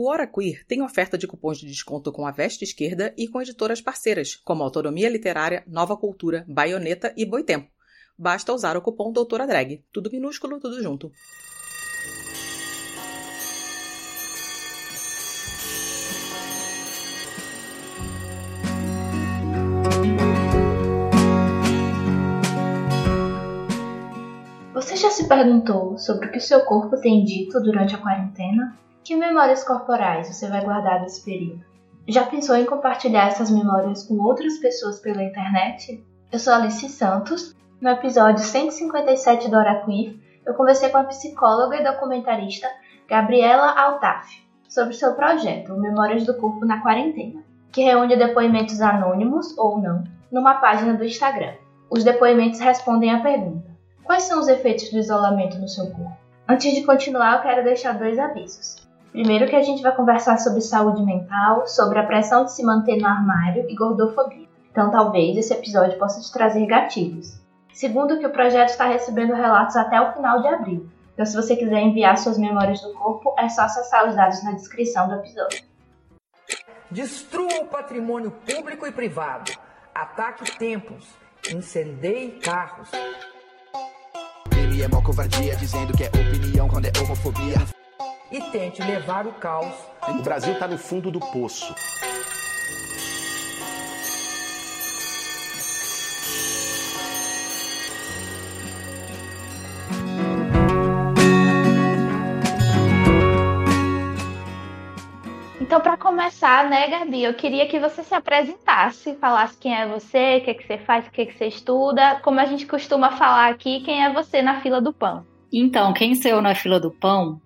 O Hora Queer tem oferta de cupons de desconto com a Veste Esquerda e com editoras parceiras, como Autonomia Literária, Nova Cultura, Baioneta e Boitempo. Basta usar o cupom Doutora Drag. Tudo minúsculo, tudo junto. Você já se perguntou sobre o que seu corpo tem dito durante a quarentena? Que memórias corporais você vai guardar desse período? Já pensou em compartilhar essas memórias com outras pessoas pela internet? Eu sou Alice Santos. No episódio 157 do Queer, eu conversei com a psicóloga e documentarista Gabriela Altaf sobre seu projeto Memórias do Corpo na Quarentena, que reúne depoimentos anônimos ou não numa página do Instagram. Os depoimentos respondem à pergunta: Quais são os efeitos do isolamento no seu corpo? Antes de continuar, eu quero deixar dois avisos. Primeiro que a gente vai conversar sobre saúde mental, sobre a pressão de se manter no armário e gordofobia. Então talvez esse episódio possa te trazer gatilhos. Segundo que o projeto está recebendo relatos até o final de abril. Então se você quiser enviar suas memórias do corpo, é só acessar os dados na descrição do episódio. Destrua o patrimônio público e privado. Ataque templos. Incendeie carros é mó covardia, dizendo que é opinião quando é homofobia. E tente levar o caos. O Brasil tá no fundo do poço. Então, para começar, né, Gabi, eu queria que você se apresentasse, falasse quem é você, o que, é que você faz, o que, é que você estuda, como a gente costuma falar aqui, quem é você na fila do pão. Então, quem sou eu na fila do pão?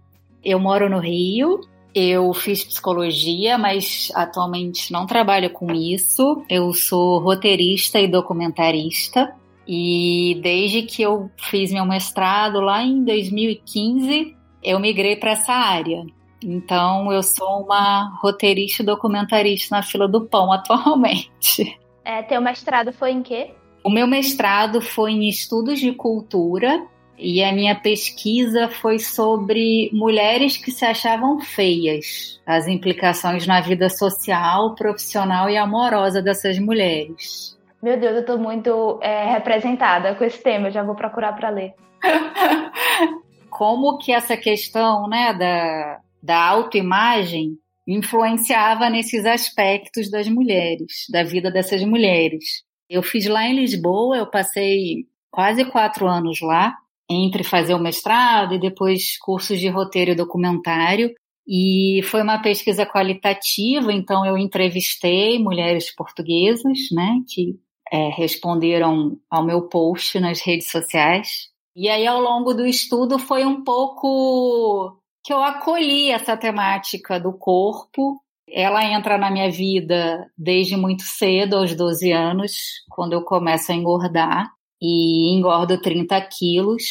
Eu moro no Rio, eu fiz psicologia, mas atualmente não trabalho com isso. Eu sou roteirista e documentarista. E desde que eu fiz meu mestrado lá em 2015, eu migrei para essa área. Então, eu sou uma roteirista e documentarista na fila do pão atualmente. É, teu mestrado foi em quê? O meu mestrado foi em estudos de cultura e a minha pesquisa foi sobre mulheres que se achavam feias, as implicações na vida social, profissional e amorosa dessas mulheres. Meu Deus, eu tô muito é, representada com esse tema, eu já vou procurar para ler. Como que essa questão, né, da, da autoimagem influenciava nesses aspectos das mulheres, da vida dessas mulheres. Eu fiz lá em Lisboa, eu passei quase quatro anos lá, entre fazer o mestrado e depois cursos de roteiro e documentário. E foi uma pesquisa qualitativa, então eu entrevistei mulheres portuguesas, né, que é, responderam ao meu post nas redes sociais. E aí, ao longo do estudo, foi um pouco que eu acolhi essa temática do corpo. Ela entra na minha vida desde muito cedo, aos 12 anos, quando eu começo a engordar e engordo 30 quilos.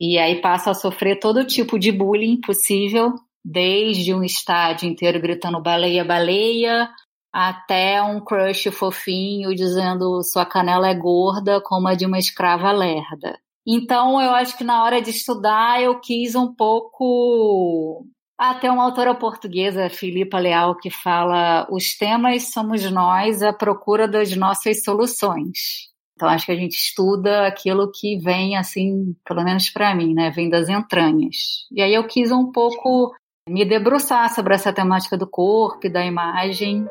E aí passo a sofrer todo tipo de bullying possível, desde um estádio inteiro gritando baleia, baleia, até um crush fofinho dizendo sua canela é gorda como a de uma escrava lerda. Então, eu acho que na hora de estudar eu quis um pouco. Até uma autora portuguesa, Filipa Leal, que fala: os temas somos nós à procura das nossas soluções. Então, acho que a gente estuda aquilo que vem, assim, pelo menos para mim, né? Vem das entranhas. E aí eu quis um pouco me debruçar sobre essa temática do corpo e da imagem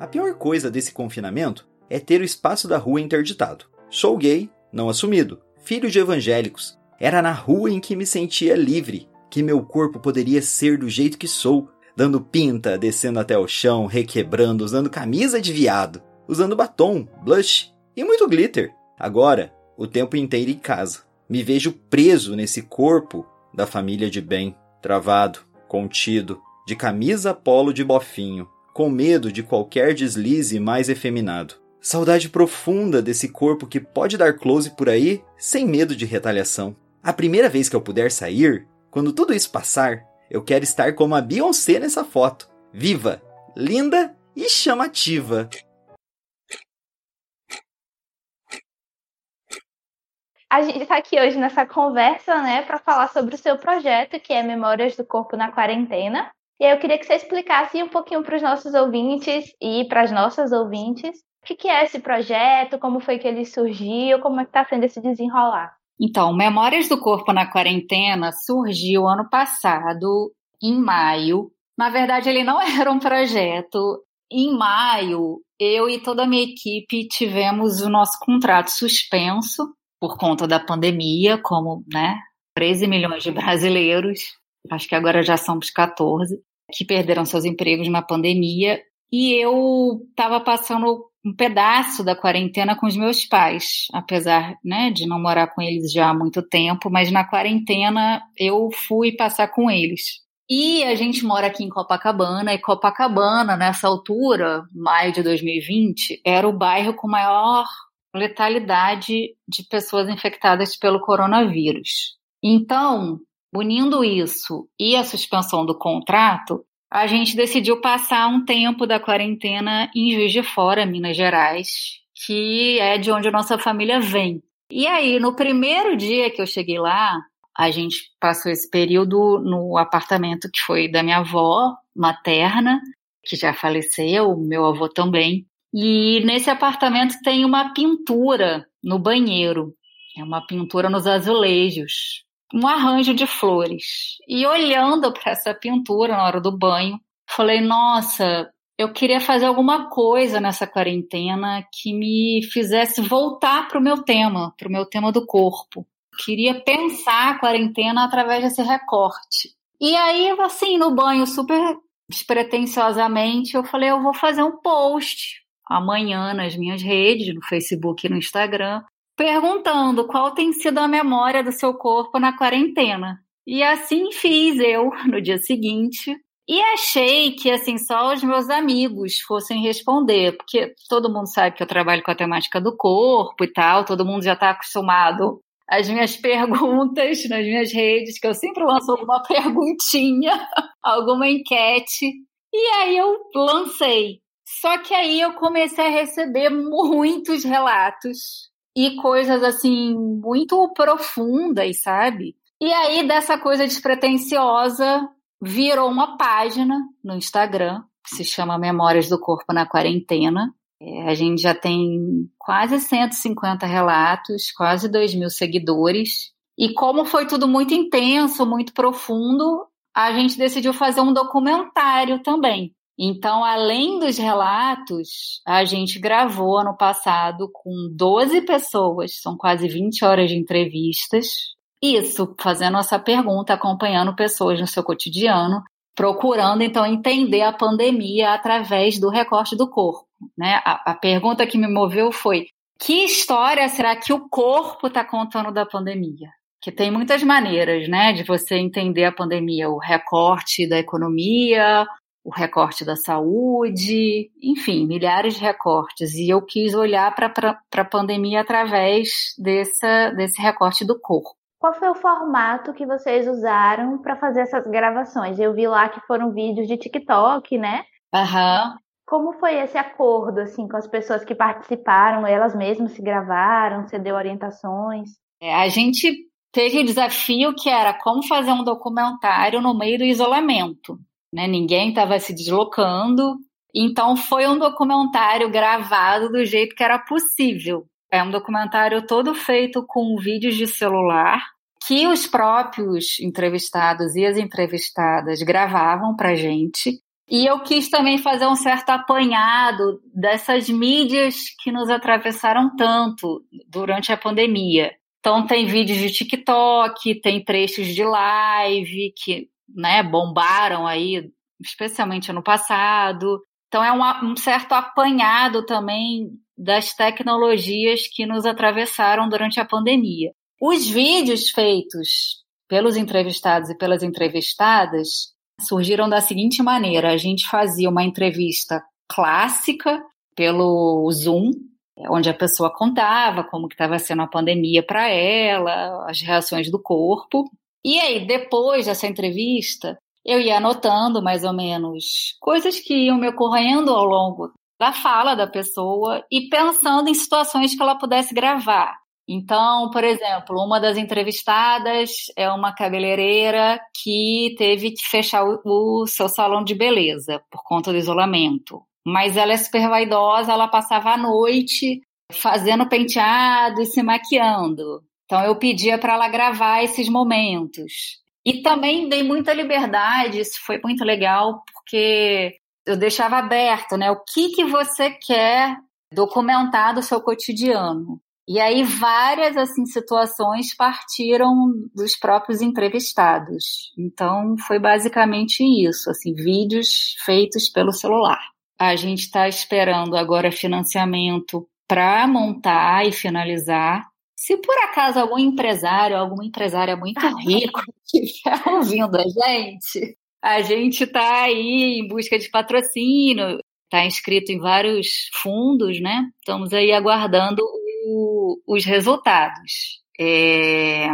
A pior coisa desse confinamento é ter o espaço da rua interditado. Sou gay, não assumido, filho de evangélicos. Era na rua em que me sentia livre, que meu corpo poderia ser do jeito que sou, dando pinta, descendo até o chão, requebrando, usando camisa de viado, usando batom, blush e muito glitter. Agora, o tempo inteiro em casa. Me vejo preso nesse corpo da família de bem, travado, contido, de camisa polo de bofinho, com medo de qualquer deslize mais efeminado. Saudade profunda desse corpo que pode dar close por aí sem medo de retaliação. A primeira vez que eu puder sair, quando tudo isso passar, eu quero estar como a Beyoncé nessa foto, viva, linda e chamativa. a gente está aqui hoje nessa conversa, né, para falar sobre o seu projeto, que é Memórias do Corpo na Quarentena. E aí eu queria que você explicasse um pouquinho para os nossos ouvintes e para as nossas ouvintes o que, que é esse projeto, como foi que ele surgiu, como é que está sendo esse desenrolar. Então, Memórias do Corpo na Quarentena surgiu ano passado, em maio. Na verdade, ele não era um projeto. Em maio, eu e toda a minha equipe tivemos o nosso contrato suspenso por conta da pandemia, como né, 13 milhões de brasileiros, acho que agora já somos 14, que perderam seus empregos na pandemia. E eu estava passando um pedaço da quarentena com os meus pais, apesar né, de não morar com eles já há muito tempo, mas na quarentena eu fui passar com eles. E a gente mora aqui em Copacabana, e Copacabana, nessa altura, maio de 2020, era o bairro com maior letalidade de pessoas infectadas pelo coronavírus. Então, unindo isso e a suspensão do contrato, a gente decidiu passar um tempo da quarentena em Juiz de Fora, Minas Gerais, que é de onde a nossa família vem. E aí, no primeiro dia que eu cheguei lá, a gente passou esse período no apartamento que foi da minha avó materna, que já faleceu, meu avô também. E nesse apartamento tem uma pintura no banheiro. É uma pintura nos azulejos um arranjo de flores. E olhando para essa pintura na hora do banho, falei: nossa, eu queria fazer alguma coisa nessa quarentena que me fizesse voltar para o meu tema, para o meu tema do corpo. Queria pensar a quarentena através desse recorte. E aí, assim, no banho, super despretensiosamente, eu falei: eu vou fazer um post amanhã nas minhas redes, no Facebook e no Instagram, perguntando qual tem sido a memória do seu corpo na quarentena. E assim fiz eu no dia seguinte. E achei que assim só os meus amigos fossem responder, porque todo mundo sabe que eu trabalho com a temática do corpo e tal, todo mundo já está acostumado às minhas perguntas nas minhas redes, que eu sempre lanço alguma perguntinha, alguma enquete. E aí eu lancei. Só que aí eu comecei a receber muitos relatos e coisas assim muito profundas, sabe? E aí dessa coisa despretensiosa virou uma página no Instagram que se chama Memórias do Corpo na Quarentena. É, a gente já tem quase 150 relatos, quase 2 mil seguidores. E como foi tudo muito intenso, muito profundo, a gente decidiu fazer um documentário também. Então, além dos relatos, a gente gravou ano passado com 12 pessoas, são quase 20 horas de entrevistas. Isso, fazendo essa pergunta, acompanhando pessoas no seu cotidiano, procurando então entender a pandemia através do recorte do corpo. Né? A, a pergunta que me moveu foi: que história será que o corpo está contando da pandemia? Que tem muitas maneiras, né, de você entender a pandemia, o recorte da economia, o recorte da saúde, enfim, milhares de recortes. E eu quis olhar para a pandemia através dessa, desse recorte do corpo. Qual foi o formato que vocês usaram para fazer essas gravações? Eu vi lá que foram vídeos de TikTok, né? Aham. Uhum. Como foi esse acordo assim com as pessoas que participaram? Elas mesmas se gravaram, você deu orientações? É, a gente teve o desafio que era como fazer um documentário no meio do isolamento né? Ninguém estava se deslocando. Então foi um documentário gravado do jeito que era possível. É um documentário todo feito com vídeos de celular que os próprios entrevistados e as entrevistadas gravavam para gente. E eu quis também fazer um certo apanhado dessas mídias que nos atravessaram tanto durante a pandemia. Então tem vídeos de TikTok, tem trechos de live que né, bombaram aí, especialmente ano passado. Então é um, um certo apanhado também das tecnologias que nos atravessaram durante a pandemia. Os vídeos feitos pelos entrevistados e pelas entrevistadas surgiram da seguinte maneira: a gente fazia uma entrevista clássica pelo Zoom, onde a pessoa contava como que estava sendo a pandemia para ela, as reações do corpo, e aí, depois dessa entrevista, eu ia anotando mais ou menos coisas que iam me ocorrendo ao longo da fala da pessoa e pensando em situações que ela pudesse gravar. Então, por exemplo, uma das entrevistadas é uma cabeleireira que teve que fechar o, seu salão de beleza por conta do isolamento. Mas ela é super vaidosa, ela passava a noite fazendo penteado e se maquiando. Então eu pedia para ela gravar esses momentos. E também dei muita liberdade, isso foi muito legal, porque eu deixava aberto, né? O que, que você quer documentar do seu cotidiano? E aí várias assim situações partiram dos próprios entrevistados. Então foi basicamente isso, assim, vídeos feitos pelo celular. A gente está esperando agora financiamento para montar e finalizar. Se por acaso algum empresário, alguma empresária muito rico estiver ouvindo a gente, a gente está aí em busca de patrocínio, está inscrito em vários fundos, né? Estamos aí aguardando o, os resultados. É...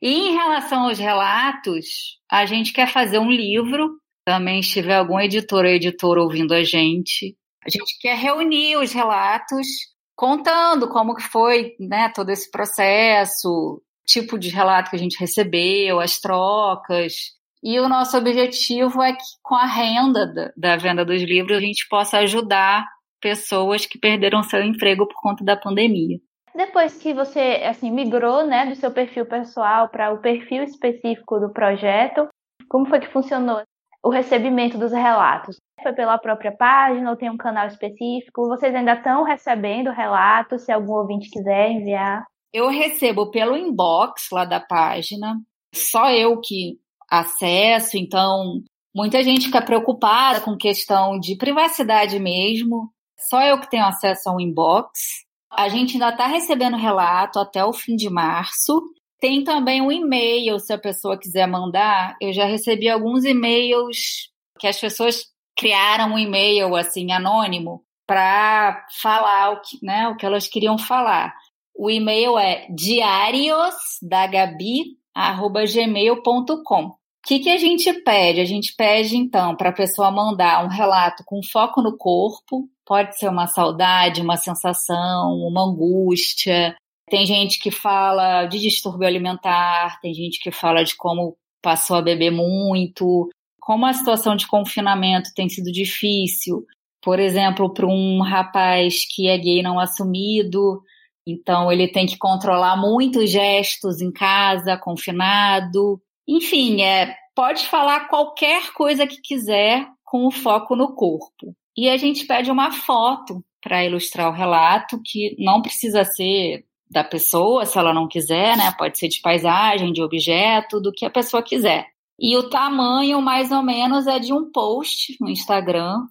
E em relação aos relatos, a gente quer fazer um livro. Também se tiver algum editor ou editora ouvindo a gente, a gente quer reunir os relatos, contando como que foi, né, todo esse processo, tipo de relato que a gente recebeu, as trocas. E o nosso objetivo é que, com a renda da, da venda dos livros, a gente possa ajudar pessoas que perderam seu emprego por conta da pandemia. Depois que você assim migrou, né, do seu perfil pessoal para o perfil específico do projeto, como foi que funcionou o recebimento dos relatos? Foi pela própria página ou tem um canal específico? Vocês ainda estão recebendo relatos, se algum ouvinte quiser enviar? Eu recebo pelo inbox lá da página, só eu que acesso, então muita gente fica preocupada com questão de privacidade mesmo. Só eu que tenho acesso ao inbox. A gente ainda está recebendo relato até o fim de março. Tem também um e-mail, se a pessoa quiser mandar. Eu já recebi alguns e-mails que as pessoas criaram um e-mail assim anônimo para falar o que, né, o que elas queriam falar. O e-mail é diariosdagabi@gmail.com. O que, que a gente pede? A gente pede então para a pessoa mandar um relato com foco no corpo, Pode ser uma saudade, uma sensação, uma angústia. Tem gente que fala de distúrbio alimentar, tem gente que fala de como passou a beber muito, como a situação de confinamento tem sido difícil. Por exemplo, para um rapaz que é gay não assumido, então ele tem que controlar muitos gestos em casa, confinado. Enfim, é, pode falar qualquer coisa que quiser com o foco no corpo. E a gente pede uma foto para ilustrar o relato, que não precisa ser da pessoa, se ela não quiser, né? Pode ser de paisagem, de objeto, do que a pessoa quiser. E o tamanho, mais ou menos, é de um post no Instagram,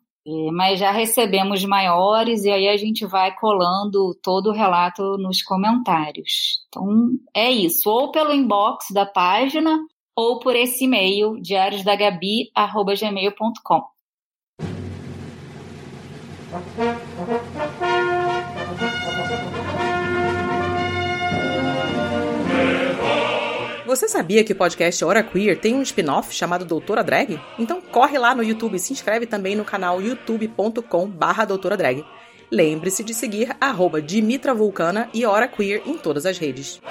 mas já recebemos maiores e aí a gente vai colando todo o relato nos comentários. Então, é isso. Ou pelo inbox da página ou por esse e-mail, diariosdagabi.gmail.com. Você sabia que o podcast Hora Queer tem um spin-off chamado Doutora Drag? Então corre lá no YouTube e se inscreve também no canal youtube.com barra Doutora Drag. Lembre-se de seguir arroba Dimitra Vulcana e Hora Queer em todas as redes.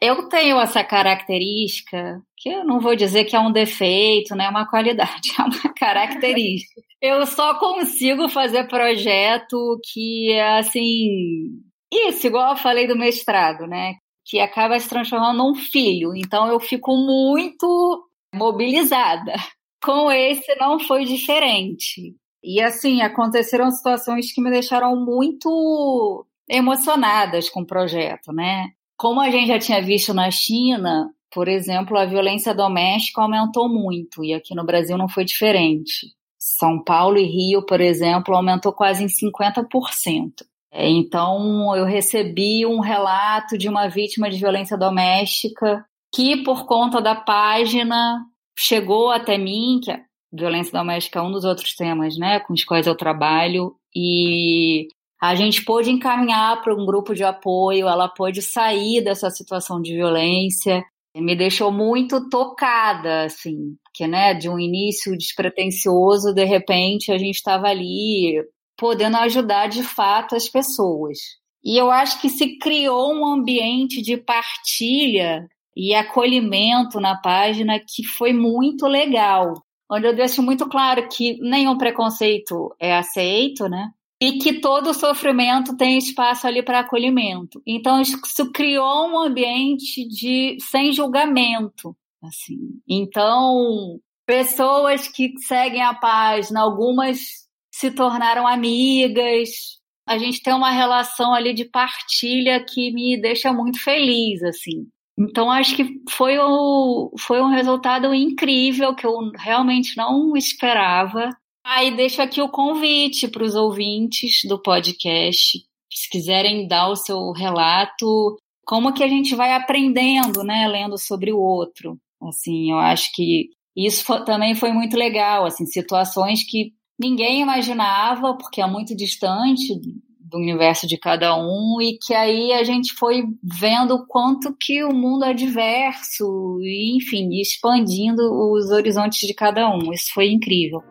Eu tenho essa característica, que eu não vou dizer que é um defeito, né? É uma qualidade, é uma característica. Eu só consigo fazer projeto que é assim. Isso, igual eu falei do mestrado, né? Que acaba se transformando num filho. Então eu fico muito mobilizada. Com esse não foi diferente. E assim, aconteceram situações que me deixaram muito emocionadas com o projeto, né? Como a gente já tinha visto na China, por exemplo, a violência doméstica aumentou muito e aqui no Brasil não foi diferente. São Paulo e Rio, por exemplo, aumentou quase em 50%. É, então, eu recebi um relato de uma vítima de violência doméstica que, por conta da página, chegou até mim, que a violência doméstica é um dos outros temas, né, com os quais eu trabalho, e a gente pôde encaminhar para um grupo de apoio, ela pôde sair dessa situação de violência. Me deixou muito tocada, assim, que, né, de um início despretensioso, de repente a gente estava ali podendo ajudar de fato as pessoas. E eu acho que se criou um ambiente de partilha e acolhimento na página que foi muito legal, onde eu deixo muito claro que nenhum preconceito é aceito, né? E que todo sofrimento tem espaço ali para acolhimento. Então isso criou um ambiente de sem julgamento, assim. Então pessoas que seguem a página, algumas se tornaram amigas, a gente tem uma relação ali de partilha que me deixa muito feliz, assim. Então acho que foi, o, foi um resultado incrível que eu realmente não esperava. Aí deixo aqui o convite para os ouvintes do podcast, se quiserem dar o seu relato, como que a gente vai aprendendo, né, lendo sobre o outro. Assim, eu acho que isso foi, também foi muito legal, assim, situações que ninguém imaginava, porque é muito distante do universo de cada um e que aí a gente foi vendo o quanto que o mundo é diverso e enfim expandindo os horizontes de cada um isso foi incrível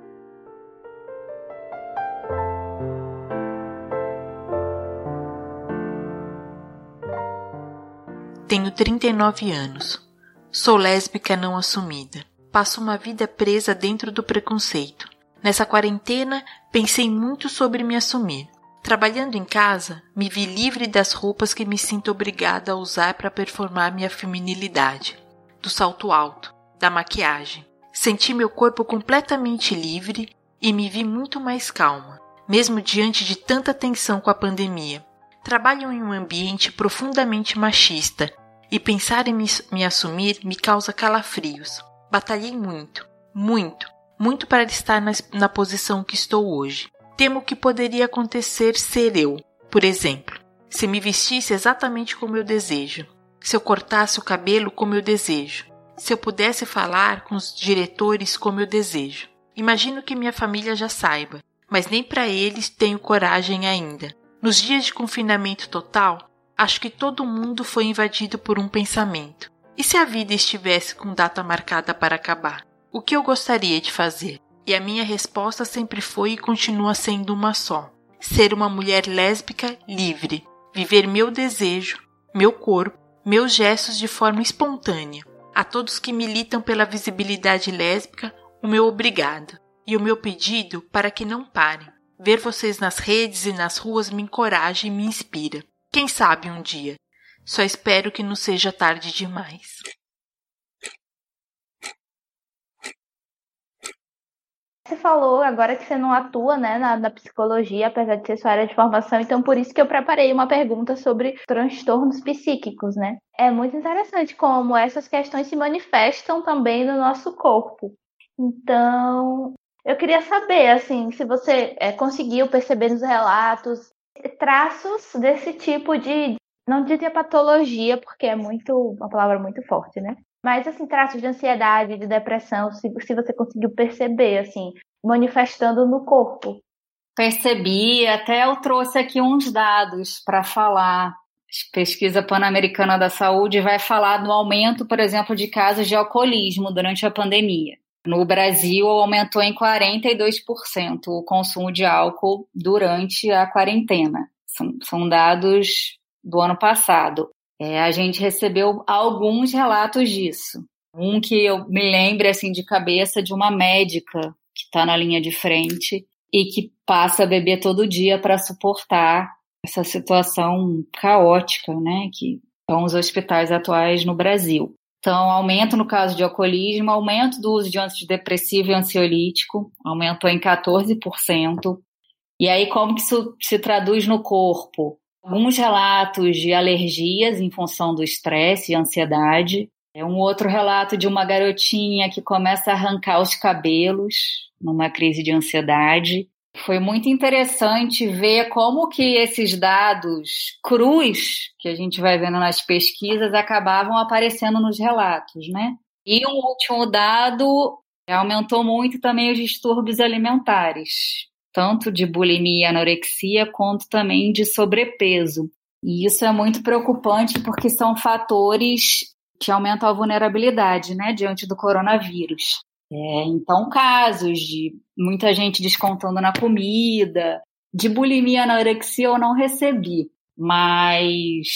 39 anos. Sou lésbica não assumida. Passo uma vida presa dentro do preconceito. Nessa quarentena, pensei muito sobre me assumir. Trabalhando em casa, me vi livre das roupas que me sinto obrigada a usar para performar minha feminilidade, do salto alto, da maquiagem. Senti meu corpo completamente livre e me vi muito mais calma, mesmo diante de tanta tensão com a pandemia. Trabalho em um ambiente profundamente machista e pensar em me, me assumir me causa calafrios. Batalhei muito, muito, muito para estar na, na posição que estou hoje. Temo que poderia acontecer ser eu, por exemplo, se me vestisse exatamente como eu desejo, se eu cortasse o cabelo como eu desejo, se eu pudesse falar com os diretores como eu desejo. Imagino que minha família já saiba, mas nem para eles tenho coragem ainda. Nos dias de confinamento total, acho que todo mundo foi invadido por um pensamento. E se a vida estivesse com data marcada para acabar? O que eu gostaria de fazer? E a minha resposta sempre foi e continua sendo uma só: ser uma mulher lésbica livre, viver meu desejo, meu corpo, meus gestos de forma espontânea. A todos que militam pela visibilidade lésbica, o meu obrigado e o meu pedido para que não parem. Ver vocês nas redes e nas ruas me encoraja e me inspira. Quem sabe um dia. Só espero que não seja tarde demais. Você falou agora que você não atua né, na, na, psicologia, apesar de ser sua área de formação, então por isso que eu preparei uma pergunta sobre transtornos psíquicos, né? É muito interessante como essas questões se manifestam também no nosso corpo. Então, eu queria saber, assim, se você é, conseguiu perceber nos relatos traços desse tipo de, não diria patologia, porque é muito, uma palavra muito forte, né? Mas, assim, traços de ansiedade, de depressão, se, se você conseguiu perceber, assim, manifestando no corpo. Percebi, até eu trouxe aqui uns dados para falar. Pesquisa Pan-Americana da Saúde vai falar do aumento, por exemplo, de casos de alcoolismo durante a pandemia. No Brasil, aumentou em 42% o consumo de álcool durante a quarentena. São, são dados do ano passado. É, a gente recebeu alguns relatos disso. Um que eu me lembro assim de cabeça de uma médica que está na linha de frente e que passa a beber todo dia para suportar essa situação caótica, né, que são os hospitais atuais no Brasil. Então, aumento no caso de alcoolismo, aumento do uso de antidepressivo e ansiolítico, aumentou em 14%. E aí, como que isso se traduz no corpo? alguns relatos de alergias em função do estresse e ansiedade. É um outro relato de uma garotinha que começa a arrancar os cabelos numa crise de ansiedade. Foi muito interessante ver como que esses dados crus que a gente vai vendo nas pesquisas acabavam aparecendo nos relatos, né? E um último dado aumentou muito também os distúrbios alimentares tanto de bulimia e anorexia, quanto também de sobrepeso. E isso é muito preocupante porque são fatores que aumentam a vulnerabilidade, né, diante do coronavírus. É, então, casos de muita gente descontando na comida, de bulimia, anorexia eu não recebi, mas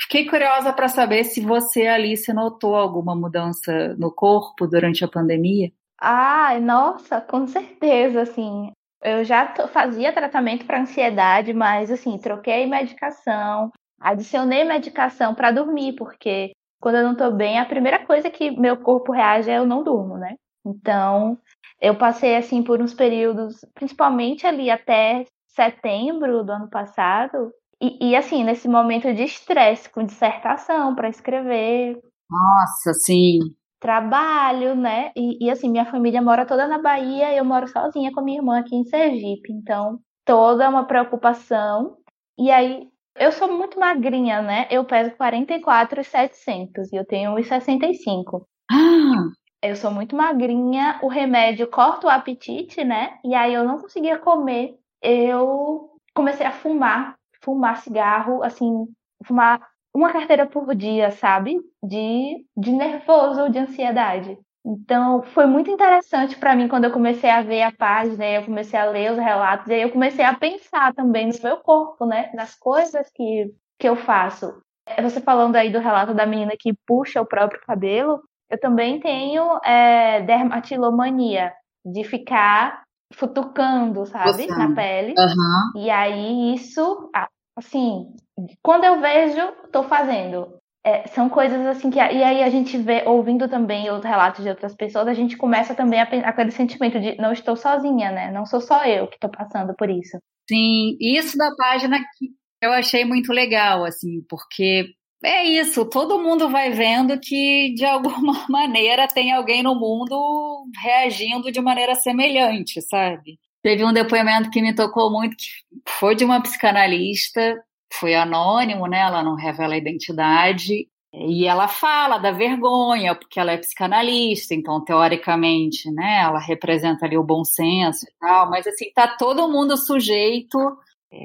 fiquei curiosa para saber se você, Alice, notou alguma mudança no corpo durante a pandemia. Ai, nossa, com certeza, assim. Eu já fazia tratamento para ansiedade, mas assim, troquei medicação, adicionei medicação para dormir, porque quando eu não tô bem, a primeira coisa que meu corpo reage é eu não durmo, né? Então, eu passei assim por uns períodos, principalmente ali até setembro do ano passado, e, e assim, nesse momento de estresse, com dissertação para escrever. Nossa, sim. Trabalho, né? E, e assim, minha família mora toda na Bahia e eu moro sozinha com minha irmã aqui em Sergipe. Então, toda uma preocupação. E aí, eu sou muito magrinha, né? Eu peso 44,700 e eu tenho 1,65. Ah! Eu sou muito magrinha, o remédio corta o apetite, né? E aí eu não conseguia comer. Eu comecei a fumar, fumar cigarro, assim, fumar uma carteira por dia, sabe? De, de nervoso, de ansiedade. Então, foi muito interessante para mim quando eu comecei a ver a página, eu comecei a ler os relatos, e aí eu comecei a pensar também no meu corpo, né? Nas coisas que, que eu faço. Você falando aí do relato da menina que puxa o próprio cabelo, eu também tenho é, dermatilomania, de ficar futucando, sabe, Você. na pele. Uhum. E aí isso, assim, quando eu vejo, tô fazendo. É, são coisas assim que. E aí a gente vê, ouvindo também os relatos de outras pessoas, a gente começa também a, aquele sentimento de não estou sozinha, né? Não sou só eu que estou passando por isso. Sim, isso da página que eu achei muito legal, assim, porque é isso, todo mundo vai vendo que de alguma maneira tem alguém no mundo reagindo de maneira semelhante, sabe? Teve um depoimento que me tocou muito, que foi de uma psicanalista foi anônimo, né? Ela não revela a identidade. E ela fala da vergonha, porque ela é psicanalista, então, teoricamente, né, ela representa ali o bom senso e tal, mas assim, tá todo mundo sujeito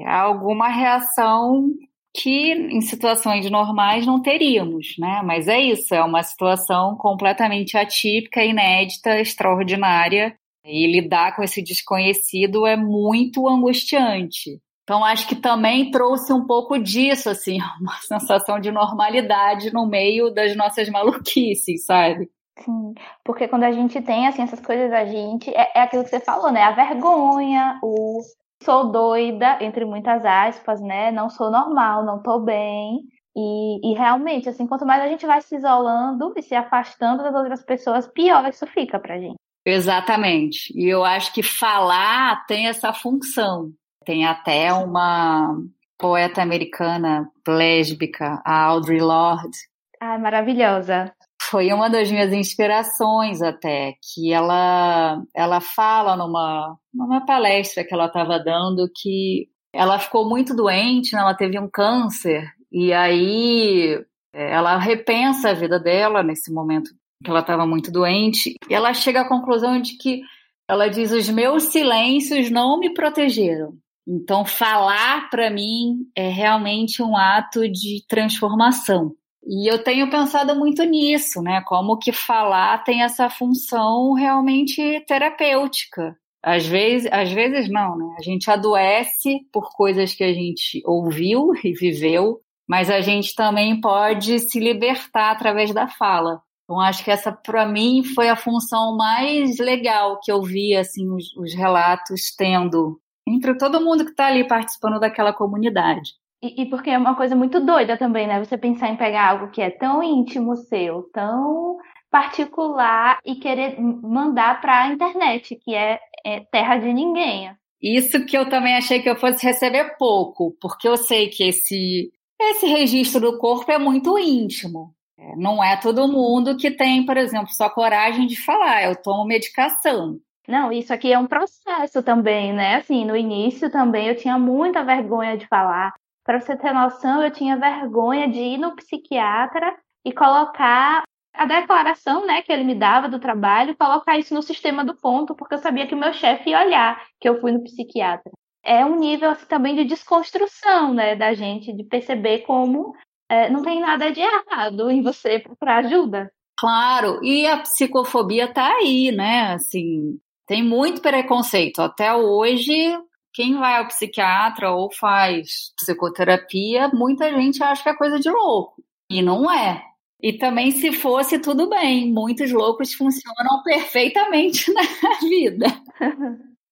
a alguma reação que em situações normais não teríamos, né? Mas é isso, é uma situação completamente atípica, inédita, extraordinária, e lidar com esse desconhecido é muito angustiante. Então, acho que também trouxe um pouco disso, assim, uma sensação de normalidade no meio das nossas maluquices, sabe? Sim, porque quando a gente tem, assim, essas coisas, a gente. É, é aquilo que você falou, né? A vergonha, o sou doida, entre muitas aspas, né? Não sou normal, não tô bem. E, e, realmente, assim, quanto mais a gente vai se isolando e se afastando das outras pessoas, pior isso fica pra gente. Exatamente. E eu acho que falar tem essa função, tem até uma poeta americana lésbica, a Audre Lorde. Ah, maravilhosa. Foi uma das minhas inspirações até, que ela ela fala numa numa palestra que ela estava dando que ela ficou muito doente, né? ela teve um câncer e aí é, ela repensa a vida dela nesse momento que ela estava muito doente e ela chega à conclusão de que ela diz os meus silêncios não me protegeram então, falar para mim é realmente um ato de transformação. E eu tenho pensado muito nisso, né? Como que falar tem essa função realmente terapêutica. Às vezes, às vezes não, né? A gente adoece por coisas que a gente ouviu e viveu, mas a gente também pode se libertar através da fala. Então, acho que essa, para mim, foi a função mais legal que eu vi, assim, os, os relatos tendo entre todo mundo que está ali participando daquela comunidade. E, e, porque é uma coisa muito doida também, né? Você pensar em pegar algo que é tão íntimo seu, tão particular e querer mandar para a internet, que é, é terra de ninguém. Isso que eu também achei que eu fosse receber pouco, porque eu sei que esse esse registro do corpo é muito íntimo. É, não é todo mundo que tem, por exemplo, só coragem de falar, eu tomo medicação. Não, isso aqui é um processo também, né? Assim, no início também eu tinha muita vergonha de falar. Para você ter noção, eu tinha vergonha de ir no psiquiatra e colocar a declaração, né, que ele me dava do trabalho, colocar isso no sistema do ponto, porque eu sabia que o meu chefe ia olhar que eu fui no psiquiatra. É um nível assim, também de desconstrução, né, da gente, de perceber como é, não tem nada de errado em você procurar ajuda. Claro, e a psicofobia tá aí, né? Assim, tem muito preconceito. Até hoje, quem vai ao psiquiatra ou faz psicoterapia, muita gente acha que é coisa de louco. E não é. E também, se fosse, tudo bem. Muitos loucos funcionam perfeitamente na vida.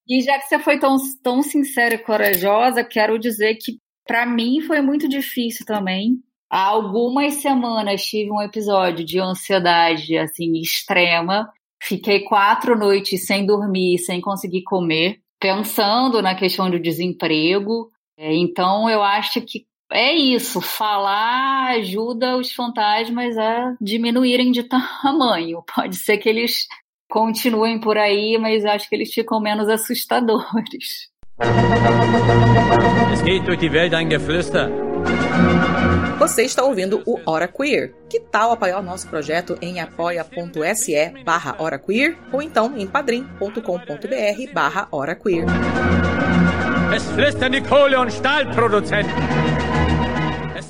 E já que você foi tão, tão sincera e corajosa, quero dizer que para mim foi muito difícil também. Há algumas semanas tive um episódio de ansiedade assim extrema. Fiquei quatro noites sem dormir, sem conseguir comer, pensando na questão do desemprego. É, então eu acho que é isso. Falar ajuda os fantasmas a diminuírem de tamanho. Pode ser que eles continuem por aí, mas acho que eles ficam menos assustadores. Es geht durch die Welt ein Geflüster. Você está ouvindo o Hora Queer. Que tal apoiar o nosso projeto em apoia.se barra Hora Queer ou então em padrim.com.br barra Hora Queer. Es flüstern die Kohle- und Stahlproduzenten.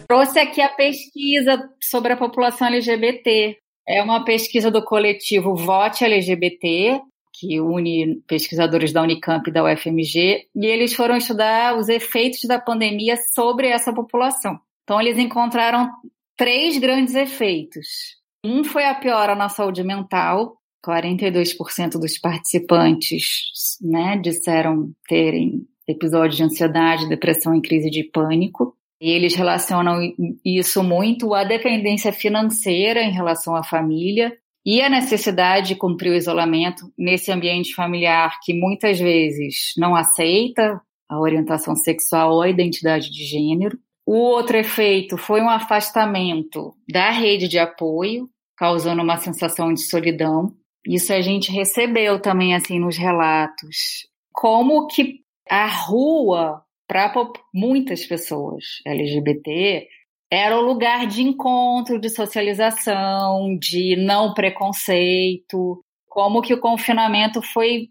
Trouxe aqui a pesquisa sobre a população LGBT. É uma pesquisa do coletivo Vote LGBT, que une pesquisadores da Unicamp e da UFMG, e eles foram estudar os efeitos da pandemia sobre essa população. Então, eles encontraram três grandes efeitos. Um foi a piora na saúde mental, 42% dos participantes né, disseram terem episódios de ansiedade, depressão e crise de pânico. E eles relacionam isso muito à dependência financeira em relação à família e a necessidade de cumprir o isolamento nesse ambiente familiar que muitas vezes não aceita a orientação sexual ou a identidade de gênero. O outro efeito foi um afastamento da rede de apoio, causando uma sensação de solidão. Isso a gente recebeu também assim nos relatos. Como que a rua para muitas pessoas LGBT era o lugar de encontro, de socialização, de não preconceito, como que o confinamento foi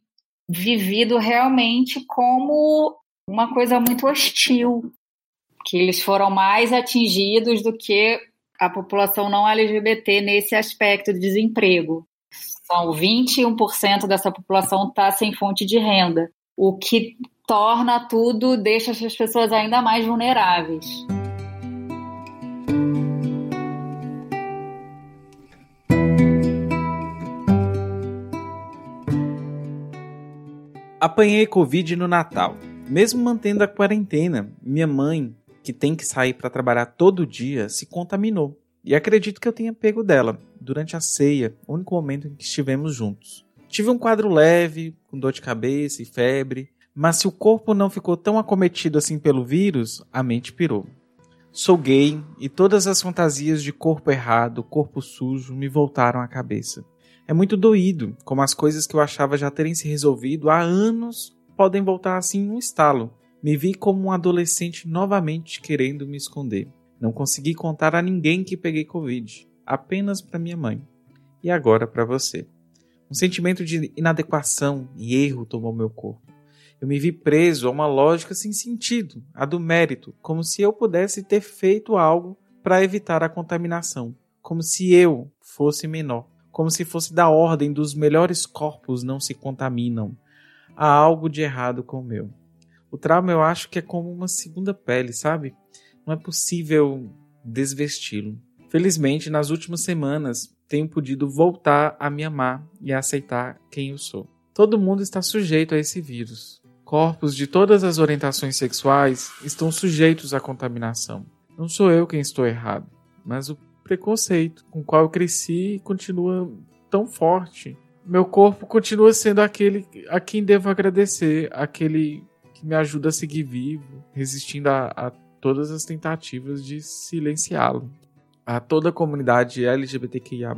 vivido realmente como uma coisa muito hostil, que eles foram mais atingidos do que a população não LGBT nesse aspecto de desemprego. São 21% dessa população está sem fonte de renda, o que torna tudo, deixa as pessoas ainda mais vulneráveis. Apanhei Covid no Natal. Mesmo mantendo a quarentena, minha mãe, que tem que sair para trabalhar todo dia, se contaminou. E acredito que eu tenha pego dela durante a ceia, o único momento em que estivemos juntos. Tive um quadro leve, com dor de cabeça e febre, mas se o corpo não ficou tão acometido assim pelo vírus, a mente pirou. Sou gay e todas as fantasias de corpo errado, corpo sujo me voltaram à cabeça. É muito doído como as coisas que eu achava já terem se resolvido há anos podem voltar assim num estalo. Me vi como um adolescente novamente querendo me esconder. Não consegui contar a ninguém que peguei Covid, apenas para minha mãe. E agora para você. Um sentimento de inadequação e erro tomou meu corpo. Eu me vi preso a uma lógica sem sentido, a do mérito, como se eu pudesse ter feito algo para evitar a contaminação, como se eu fosse menor, como se fosse da ordem dos melhores corpos não se contaminam. Há algo de errado com o meu. O trauma eu acho que é como uma segunda pele, sabe? Não é possível desvesti-lo. Felizmente, nas últimas semanas, tenho podido voltar a me amar e a aceitar quem eu sou. Todo mundo está sujeito a esse vírus. Corpos de todas as orientações sexuais estão sujeitos à contaminação. Não sou eu quem estou errado, mas o preconceito com o qual eu cresci continua tão forte. Meu corpo continua sendo aquele a quem devo agradecer, aquele que me ajuda a seguir vivo, resistindo a, a todas as tentativas de silenciá-lo. A toda a comunidade LGBTQIA,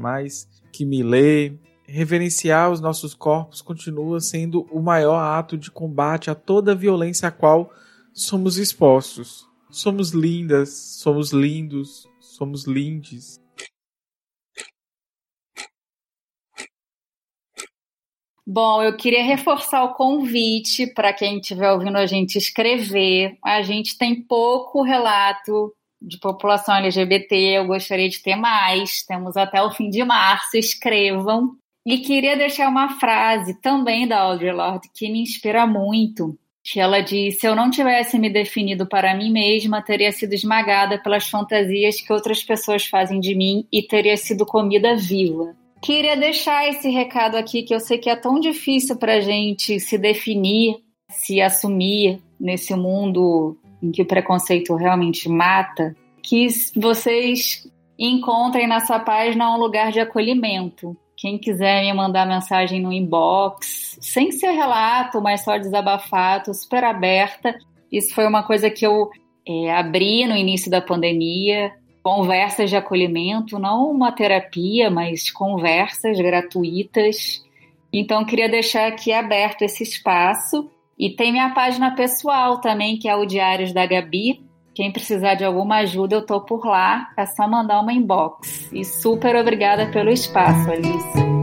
que me lê, reverenciar os nossos corpos continua sendo o maior ato de combate a toda a violência a qual somos expostos. Somos lindas, somos lindos, somos lindes. Bom, eu queria reforçar o convite para quem estiver ouvindo a gente escrever. A gente tem pouco relato de população LGBT, eu gostaria de ter mais. Temos até o fim de março, escrevam. E queria deixar uma frase também da Audre Lorde que me inspira muito, que ela diz: "Se eu não tivesse me definido para mim mesma, teria sido esmagada pelas fantasias que outras pessoas fazem de mim e teria sido comida viva." Queria deixar esse recado aqui que eu sei que é tão difícil para gente se definir, se assumir nesse mundo em que o preconceito realmente mata, que vocês encontrem nessa página um lugar de acolhimento. Quem quiser me mandar mensagem no inbox, sem ser relato, mas só desabafar, estou super aberta. Isso foi uma coisa que eu é, abri no início da pandemia. Conversas de acolhimento, não uma terapia, mas conversas gratuitas. Então, queria deixar aqui aberto esse espaço e tem minha página pessoal também, que é o Diários da Gabi. Quem precisar de alguma ajuda, eu tô por lá. É só mandar uma inbox. E super obrigada pelo espaço, Alice.